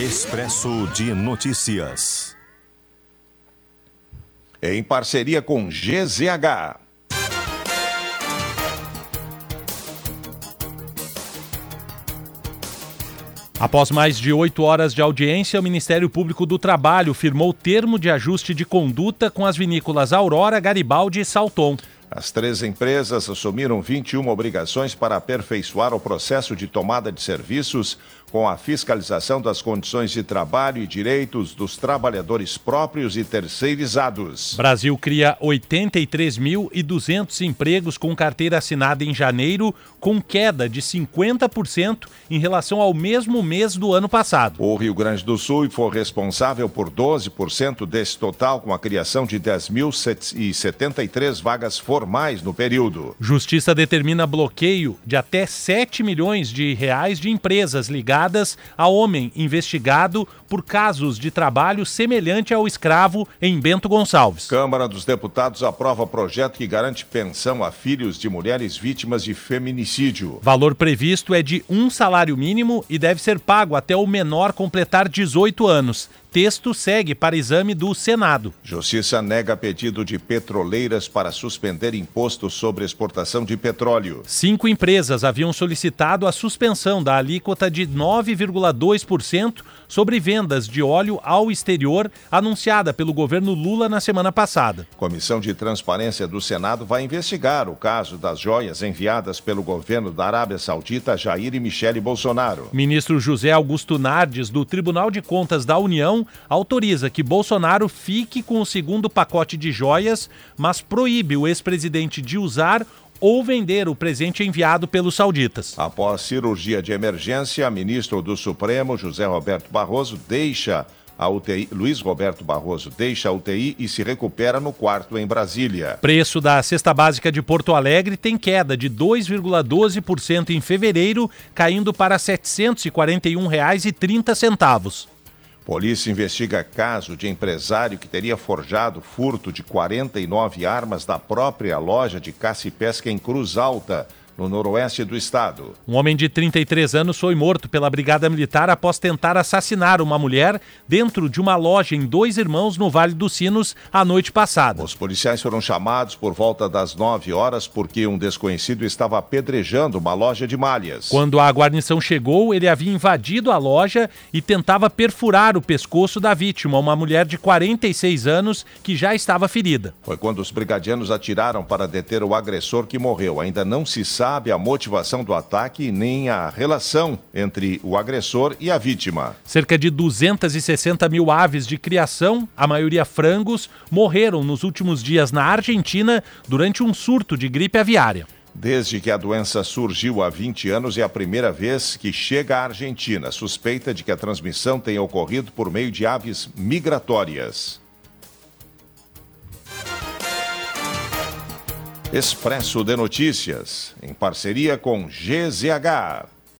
Expresso de Notícias. Em parceria com GZH. Após mais de oito horas de audiência, o Ministério Público do Trabalho firmou termo de ajuste de conduta com as vinícolas Aurora, Garibaldi e Salton. As três empresas assumiram 21 obrigações para aperfeiçoar o processo de tomada de serviços com a fiscalização das condições de trabalho e direitos dos trabalhadores próprios e terceirizados. Brasil cria 83.200 empregos com carteira assinada em janeiro, com queda de 50% em relação ao mesmo mês do ano passado. O Rio Grande do Sul foi responsável por 12% desse total, com a criação de 10.073 vagas formais no período. Justiça determina bloqueio de até 7 milhões de reais de empresas ligadas ligadas a homem investigado por casos de trabalho semelhante ao escravo em Bento Gonçalves. Câmara dos Deputados aprova projeto que garante pensão a filhos de mulheres vítimas de feminicídio. Valor previsto é de um salário mínimo e deve ser pago até o menor completar 18 anos. Texto segue para exame do Senado. Justiça nega pedido de petroleiras para suspender imposto sobre exportação de petróleo. Cinco empresas haviam solicitado a suspensão da alíquota de 9,2% sobre vendas de óleo ao exterior, anunciada pelo governo Lula na semana passada. Comissão de Transparência do Senado vai investigar o caso das joias enviadas pelo governo da Arábia Saudita Jair e Michele Bolsonaro. Ministro José Augusto Nardes, do Tribunal de Contas da União, autoriza que Bolsonaro fique com o segundo pacote de joias, mas proíbe o ex-presidente de usar ou vender o presente enviado pelos sauditas. Após cirurgia de emergência, ministro do Supremo, José Roberto Barroso, deixa a UTI, Luiz Roberto Barroso deixa a UTI e se recupera no quarto em Brasília. Preço da cesta básica de Porto Alegre tem queda de 2,12% em fevereiro, caindo para R$ 741,30. Polícia investiga caso de empresário que teria forjado furto de 49 armas da própria loja de caça e pesca em Cruz Alta, no noroeste do estado. Um homem de 33 anos foi morto pela Brigada Militar após tentar assassinar uma mulher dentro de uma loja em Dois Irmãos, no Vale dos Sinos, a noite passada. Os policiais foram chamados por volta das 9 horas porque um desconhecido estava apedrejando uma loja de malhas. Quando a guarnição chegou, ele havia invadido a loja e tentava perfurar o pescoço da vítima, uma mulher de 46 anos que já estava ferida. Foi quando os brigadianos atiraram para deter o agressor que morreu. Ainda não se sabe sabe a motivação do ataque nem a relação entre o agressor e a vítima. Cerca de 260 mil aves de criação, a maioria frangos, morreram nos últimos dias na Argentina durante um surto de gripe aviária. Desde que a doença surgiu há 20 anos, é a primeira vez que chega à Argentina. Suspeita de que a transmissão tenha ocorrido por meio de aves migratórias. Expresso de Notícias, em parceria com GZH.